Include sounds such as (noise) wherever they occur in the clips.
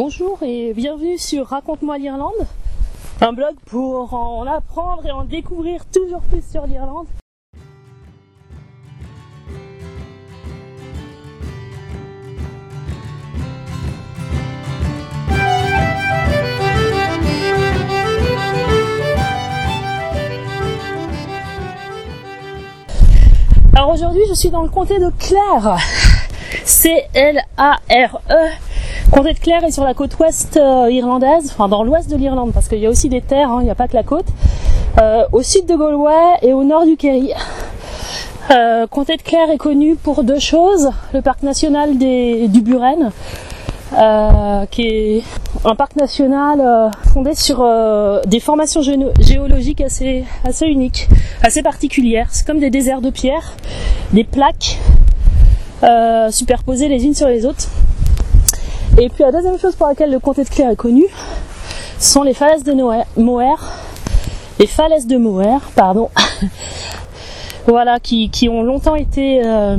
Bonjour et bienvenue sur Raconte-moi l'Irlande, un blog pour en apprendre et en découvrir toujours plus sur l'Irlande. Alors aujourd'hui je suis dans le comté de Clare, C-L-A-R-E, Comté de Clare est sur la côte ouest euh, irlandaise, enfin dans l'ouest de l'Irlande, parce qu'il y a aussi des terres, hein, il n'y a pas que la côte, euh, au sud de Galway et au nord du Kerry. Euh, Comté de Clare est connu pour deux choses, le parc national du Buren, euh, qui est un parc national euh, fondé sur euh, des formations géologiques assez, assez uniques, assez particulières. C'est comme des déserts de pierre, des plaques superposées les unes sur les autres. Et puis la deuxième chose pour laquelle le comté de Clare est connu sont les falaises de Moher. Les falaises de Moher, pardon. (laughs) voilà, qui, qui, ont longtemps été euh,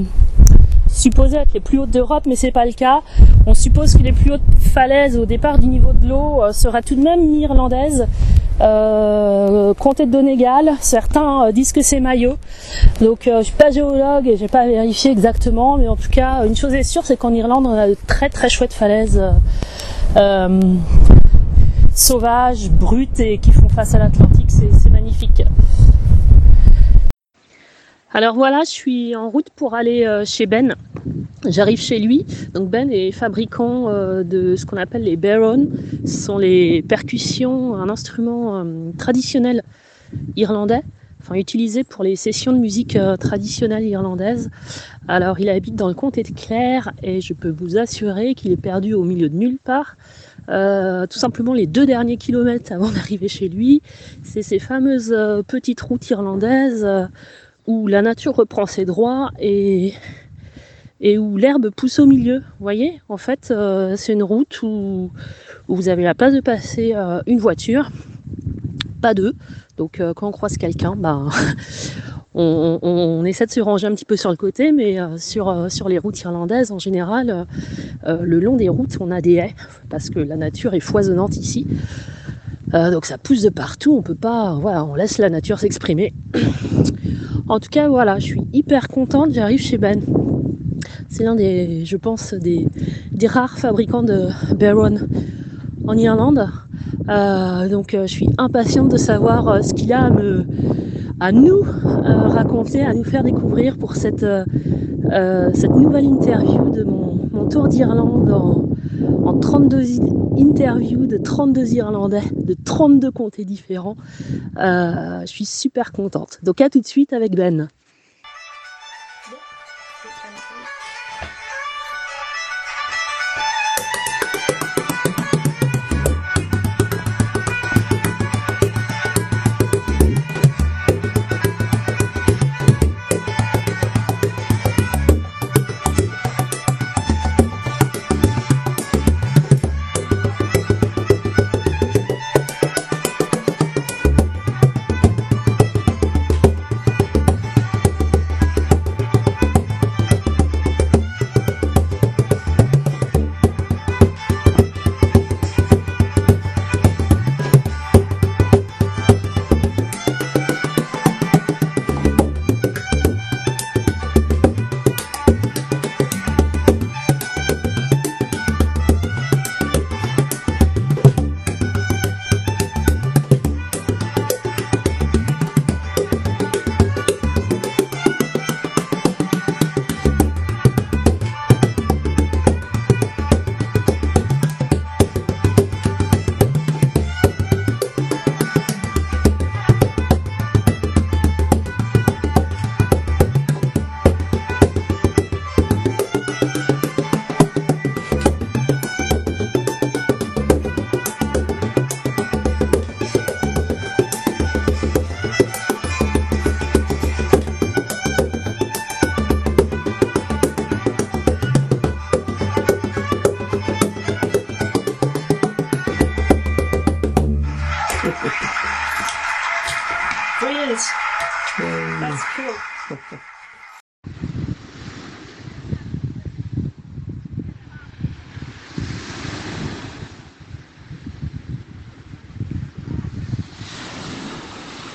supposées être les plus hautes d'Europe, mais c'est pas le cas. On suppose que les plus hautes falaises au départ du niveau de l'eau euh, seraient tout de même irlandaises euh, comté de Donegal. Certains euh, disent que c'est Mayo. Donc euh, je suis pas géologue et j'ai pas vérifié exactement, mais en tout cas une chose est sûre, c'est qu'en Irlande on a de très très chouettes falaises sauvages, brutes et qui font face à l'Atlantique. C'est magnifique. Alors voilà, je suis en route pour aller chez Ben. J'arrive chez lui. Donc Ben est fabricant euh, de ce qu'on appelle les barons. Ce sont les percussions, un instrument euh, traditionnel irlandais, enfin utilisé pour les sessions de musique euh, traditionnelle irlandaise. Alors il habite dans le comté de Clare et je peux vous assurer qu'il est perdu au milieu de nulle part. tout simplement les deux derniers kilomètres avant (laughs) d'arriver chez lui, c'est ces fameuses petites routes irlandaises où la nature reprend ses droits et et où l'herbe pousse au milieu. Vous voyez, en fait, euh, c'est une route où, vous avez la place de passer euh, une voiture, pas deux. Donc euh, quand on croise quelqu'un, (laughs) bah, on, essaie de se ranger un petit peu sur le côté, mais sur, sur les routes irlandaises, en général, le long des routes, on a des haies, parce que la nature est foisonnante ici. donc ça pousse de partout, on peut pas, voilà, on laisse la nature s'exprimer. (coughs) en tout cas, voilà, je suis hyper contente, j'arrive chez Ben. C'est l'un des, je pense, des, rares fabricants de Baron en Irlande. Euh, donc euh, je suis impatiente de savoir euh, ce qu'il a à, nous raconter, à nous faire découvrir pour cette, nouvelle interview de mon, tour d'Irlande en 32 interviews de 32 Irlandais, de 32 comtés différents. je suis super contente. Donc à tout de suite avec Ben.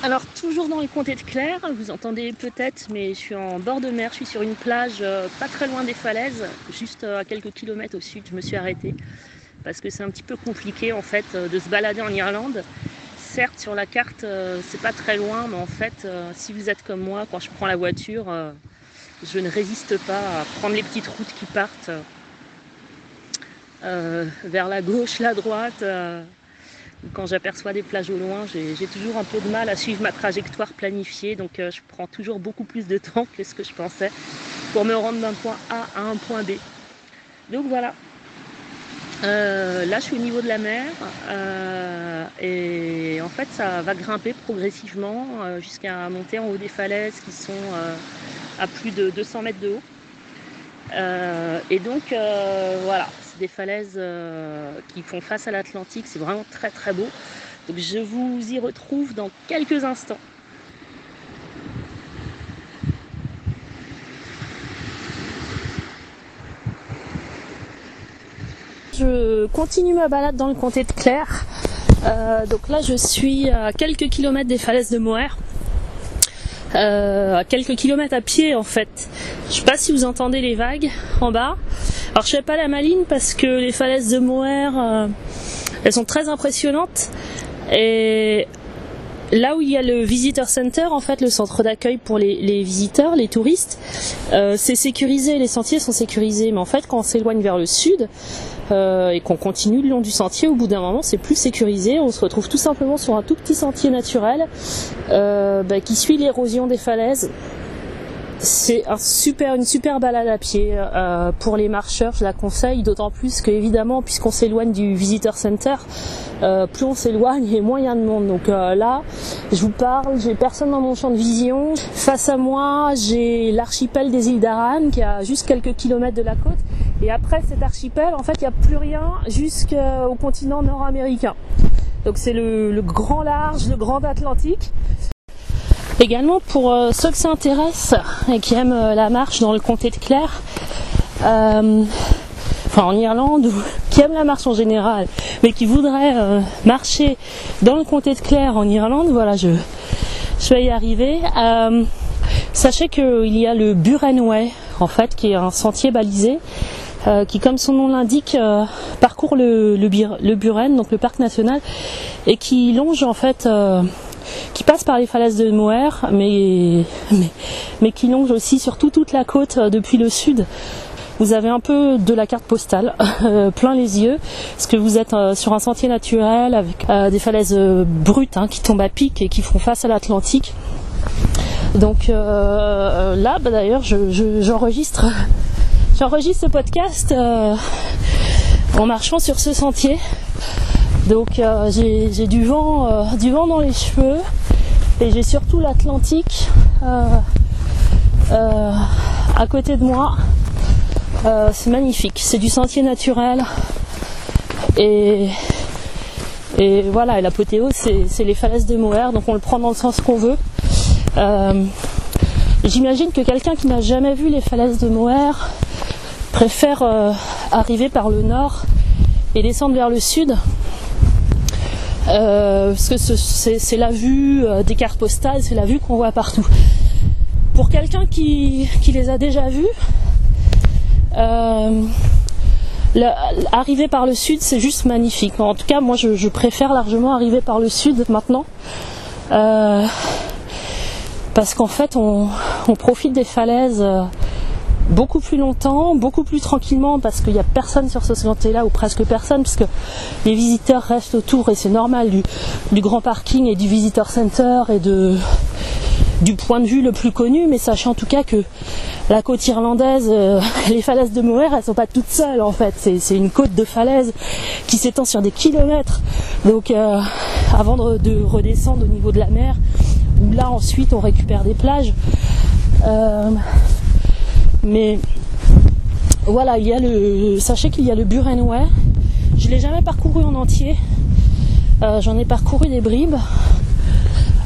Alors toujours dans le comté de Claire, vous entendez peut-être, mais je suis en bord de mer, je suis sur une plage euh, pas très loin des falaises, juste euh, à quelques kilomètres au sud, je me suis arrêtée parce que c'est un petit peu compliqué en fait euh, de se balader en Irlande. Certes sur la carte c'est pas très loin, mais en fait si vous êtes comme moi, quand je prends la voiture, je ne résiste pas à prendre les petites routes qui partent vers la gauche, la droite quand j'aperçois des plages au loin, j'ai toujours un peu de mal à suivre ma trajectoire planifiée, donc euh, je prends toujours beaucoup plus de temps que ce que je pensais pour me rendre d'un point A à un point B. Donc voilà. Euh, là, je suis au niveau de la mer euh, et en fait, ça va grimper progressivement jusqu'à monter en haut des falaises qui sont à plus de 200 mètres de haut. et donc, voilà, des falaises euh, qui font face à l'Atlantique. C'est vraiment très très beau. Donc je vous y retrouve dans quelques instants. Je continue ma balade dans le comté de Claire. Euh, donc là, je suis à quelques kilomètres des falaises de Moher. Euh, à quelques kilomètres à pied en fait. Je sais pas si vous entendez les vagues en bas. Alors je fais pas la maline parce que les falaises de Moher, euh, elles sont très impressionnantes et là où il y a le visitor center, en fait, le centre d'accueil pour les, visiteurs, les touristes, euh, c'est sécurisé, les sentiers sont sécurisés. Mais en fait, quand on s'éloigne vers le sud euh, et qu'on continue le long du sentier, au bout d'un moment, c'est plus sécurisé. On se retrouve tout simplement sur un tout petit sentier naturel euh, bah, qui suit l'érosion des falaises c'est une super balade à pied euh, pour les marcheurs. Je la conseille, d'autant plus que évidemment, puisqu'on s'éloigne du visitor center, euh, plus on s'éloigne et moins (laughs) il y a de monde. Donc euh, là, je vous parle, j'ai personne dans mon champ de vision. Face à moi, j'ai l'archipel des îles d'Aran qui a juste quelques kilomètres de la côte. Et après cet archipel, en fait, il n'y a plus rien jusqu'au continent nord-américain. Donc c'est le, grand large, le grand Atlantique. Également pour euh, ceux qui s'intéressent et qui aiment euh, la marche dans le comté de Clare, euh, enfin en Irlande, ou (laughs) qui aiment la marche en général, mais qui voudraient marcher dans le comté de Clare en Irlande, voilà, je, je vais y arriver. sachez qu'il y a le Burenway, en fait, qui est un sentier balisé, qui, comme son nom l'indique, parcourt le, Buren, donc le parc national, et qui longe en fait qui passe par les falaises de Moher, mais, mais, qui longe aussi surtout toute la côte euh, depuis le sud. Vous avez un peu de la carte postale, (laughs) euh, plein les yeux, parce que vous êtes euh, sur un sentier naturel avec des falaises brutes hein, qui tombent à pic et qui font face à l'Atlantique. Donc là, bah, d'ailleurs, j'enregistre (laughs) j'enregistre ce podcast en marchant sur ce sentier. Donc j'ai du vent, du vent dans les cheveux. Et j'ai surtout l'Atlantique euh, euh, à côté de moi. Euh, c'est magnifique, c'est du sentier naturel. Et, et voilà, l'apothéose, c'est les falaises de Moher, donc on le prend dans le sens qu'on veut. J'imagine que quelqu'un qui n'a jamais vu les falaises de Moher préfère arriver par le nord et descendre vers le sud euh, parce que c'est la vue euh, des cartes postales, c'est la vue qu'on voit partout. Pour quelqu'un qui, les a déjà vues, euh, arriver par le sud, c'est juste magnifique. En tout cas, moi, je, préfère largement arriver par le sud maintenant. parce qu'en fait, on, profite des falaises beaucoup plus longtemps, beaucoup plus tranquillement parce qu'il n'y a personne sur ce sentier-là ou presque personne puisque les visiteurs restent autour et c'est normal du, grand parking et du visitor center et du point de vue le plus connu, mais sachez en tout cas que la côte irlandaise, euh, (laughs) les falaises de Moher, elles sont pas toutes seules en fait. C'est une côte de falaises qui s'étend sur des kilomètres. Donc euh, avant de, redescendre au niveau de la mer, où là ensuite on récupère des plages. Euh, mais voilà, il y a le. Sachez qu'il y a le Burenway. Je l'ai jamais parcouru en entier. Euh, j'en ai parcouru des bribes.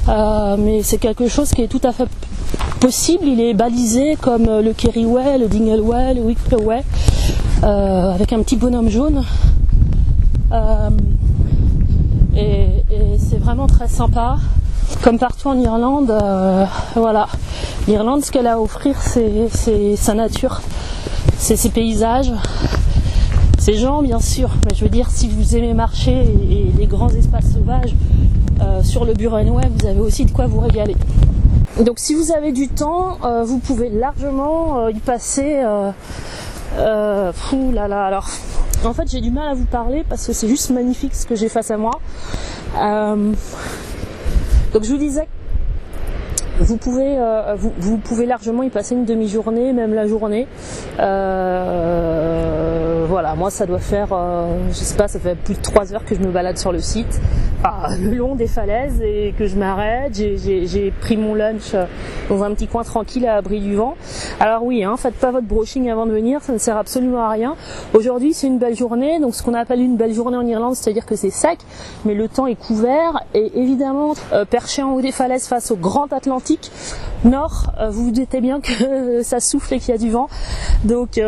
Euh, mais c'est quelque chose qui est tout à fait possible. Il est balisé comme le Kerryway, le Dingleway, le Wickleway, euh, avec un petit bonhomme jaune. et c'est vraiment très sympa. comme partout en Irlande, euh, voilà. L'Irlande, ce qu'elle a à offrir, c'est sa nature, c'est ses paysages, ses gens, bien sûr. Mais je veux dire, si vous aimez marcher et, les grands espaces sauvages euh, sur le Burenway, vous avez aussi de quoi vous régaler. Donc, si vous avez du temps, euh, vous pouvez largement y passer. fou là là. Alors, en fait, j'ai du mal à vous parler parce que c'est juste magnifique ce que j'ai face à moi. Donc je vous disais, vous pouvez, euh, vous, pouvez largement y passer une demi-journée, même la journée. Euh, voilà, moi ça doit faire, euh, je sais pas, ça fait plus de trois heures que je me balade sur le site. Ah, le long des falaises et que je m'arrête. J'ai pris mon lunch euh, dans un petit coin tranquille à l'abri du vent. Alors oui, hein, faites pas votre brushing avant de venir, ça ne sert absolument à rien. Aujourd'hui c'est une belle journée, donc ce qu'on appelle une belle journée en Irlande, c'est-à-dire que c'est sec, mais le temps est couvert et évidemment euh, perché en haut des falaises face au grand Atlantique Nord, euh, vous vous doutez bien que (laughs) ça souffle et qu'il y a du vent. Donc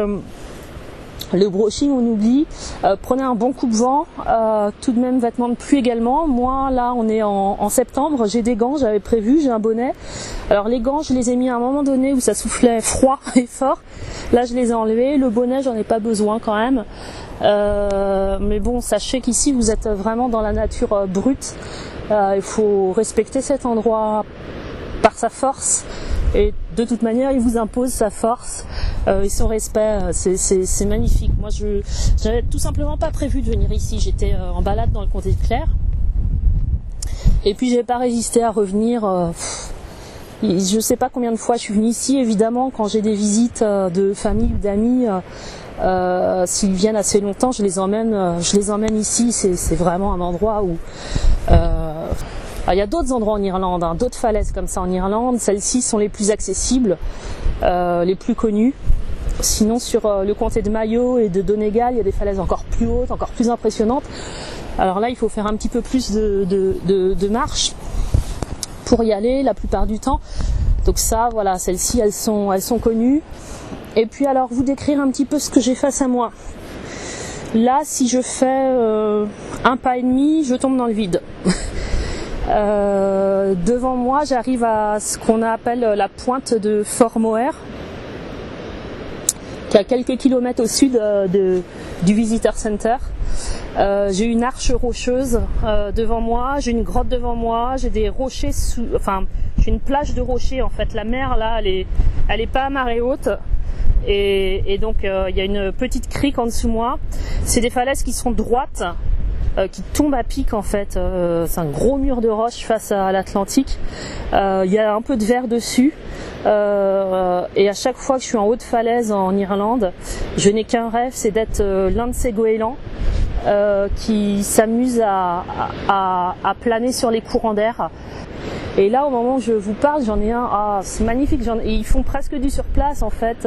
le brushing, on oublie. Euh, prenez un bon coupe-vent, euh, tout de même vêtements de pluie également. Moi, là, on est en, septembre, j'ai des gants, j'avais prévu, j'ai un bonnet. Alors les gants, je les ai mis à un moment donné où ça soufflait froid (laughs) et fort. Là, je les ai enlevés. Le bonnet, j'en ai pas besoin quand même. Euh, mais bon, sachez qu'ici, vous êtes vraiment dans la nature brute. il faut respecter cet endroit par sa force et de toute manière il vous impose sa force euh, et son respect euh, c'est magnifique. Moi je j'avais tout simplement pas prévu de venir ici. J'étais euh, en balade dans le comté de Claire. Et puis j'ai pas résisté à revenir euh, je sais pas combien de fois je suis venue ici. Évidemment quand j'ai des visites de famille ou d'amis s'ils viennent assez longtemps je les emmène je les emmène ici. C'est vraiment un endroit où il y a d'autres endroits en Irlande, hein, d'autres falaises comme ça en Irlande. Celles-ci sont les plus accessibles, les plus connues. Sinon, sur euh, le comté de Mayo et de Donegal, il y a des falaises encore plus hautes, encore plus impressionnantes. Alors là, il faut faire un petit peu plus de, de, marche pour y aller la plupart du temps. Donc ça, voilà, celles-ci, elles sont, elles sont connues. Et puis alors, vous décrire un petit peu ce que j'ai face à moi. Là, si je fais euh, un pas et demi, je tombe dans le vide. (laughs) Euh, devant moi, j'arrive à ce qu'on appelle la pointe de Fort Moher, qui est à quelques kilomètres au sud euh, de, du Visitor Center. Euh, j'ai une arche rocheuse devant moi, j'ai une grotte devant moi, j'ai des rochers sous, enfin, j'ai une plage de rochers en fait. La mer là, elle est, pas à marée haute. Et, et donc il y a une petite crique en dessous moi. C'est des falaises qui sont droites qui tombe à pic en fait. Euh, c'est un gros mur de roche face à l'Atlantique. Euh, il y a un peu de verre dessus. et à chaque fois que je suis en haute falaise en Irlande, je n'ai qu'un rêve, c'est d'être l'un de ces goélands qui s'amusent à, planer sur les courants d'air. Et là, au moment où je vous parle, j'en ai un. Ah, c'est magnifique. Ils font presque du surplace en fait.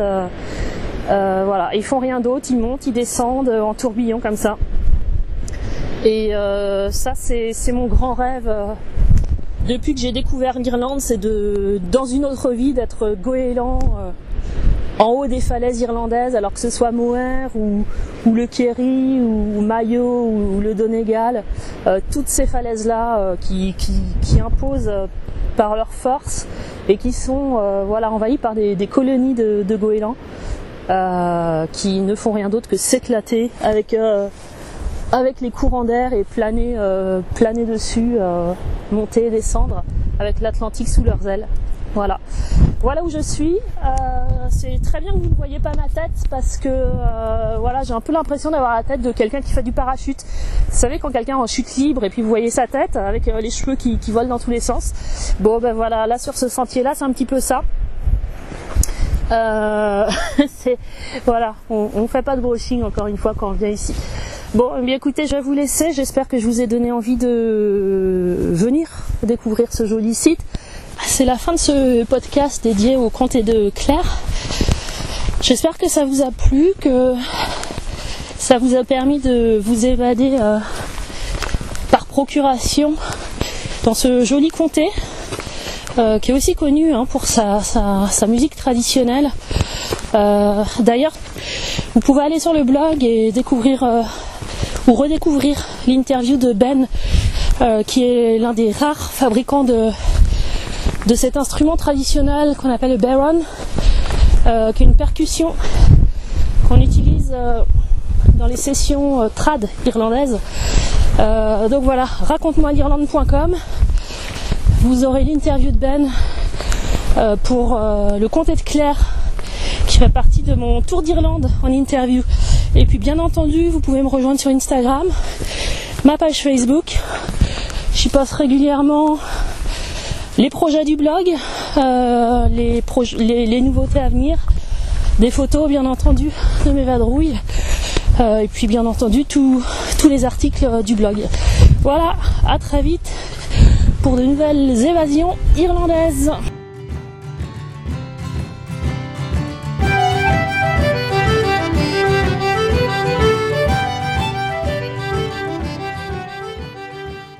voilà, ils font rien d'autre. Ils montent, ils descendent en tourbillon comme ça. Et euh, ça, c'est mon grand rêve. Euh, depuis que j'ai découvert l'Irlande, c'est de, dans une autre vie, d'être goéland euh, en haut des falaises irlandaises, alors que ce soit Moher ou, le Kerry ou Mayo ou, le Donegal, toutes ces falaises-là qui, imposent par leur force et qui sont voilà envahies par des, colonies de, de goélands qui ne font rien d'autre que s'éclater avec avec les courants d'air et planer, euh, planer dessus, euh, monter et descendre avec l'Atlantique sous leurs ailes. Voilà. Voilà où je suis. Euh, c'est très bien que vous ne voyez pas ma tête parce que voilà, j'ai un peu l'impression d'avoir la tête de quelqu'un qui fait du parachute. Vous savez quand quelqu'un en chute libre et puis vous voyez sa tête avec les cheveux qui, volent dans tous les sens. Bon ben voilà, là sur ce sentier-là, c'est un petit peu ça. (laughs) c'est voilà, on, on fait pas de brushing encore une fois quand on vient ici. Bon, eh bien écoutez, je vais vous laisser. J'espère que je vous ai donné envie de venir découvrir ce joli site. C'est la fin de ce podcast dédié au comté de Claire. J'espère que ça vous a plu, que ça vous a permis de vous évader euh, par procuration dans ce joli comté, euh, qui est aussi connu hein, pour sa, musique traditionnelle. Euh, d'ailleurs, vous pouvez aller sur le blog et découvrir ou redécouvrir l'interview de Ben euh, qui est l'un des rares fabricants de, cet instrument traditionnel qu'on appelle le baron, euh, qui est une percussion qu'on utilise euh, dans les sessions trad irlandaises. donc voilà, raconte-moi l'Irlande.com. Vous aurez l'interview de Ben pour le comté de Claire qui fait partie de mon tour d'Irlande en interview. Et puis bien entendu, vous pouvez me rejoindre sur Instagram, ma page Facebook. J'y poste régulièrement les projets du blog, euh, les, les, nouveautés à venir, des photos bien entendu de mes vadrouilles, euh, et puis bien entendu tous les articles euh, du blog. Voilà, à très vite pour de nouvelles évasions irlandaises.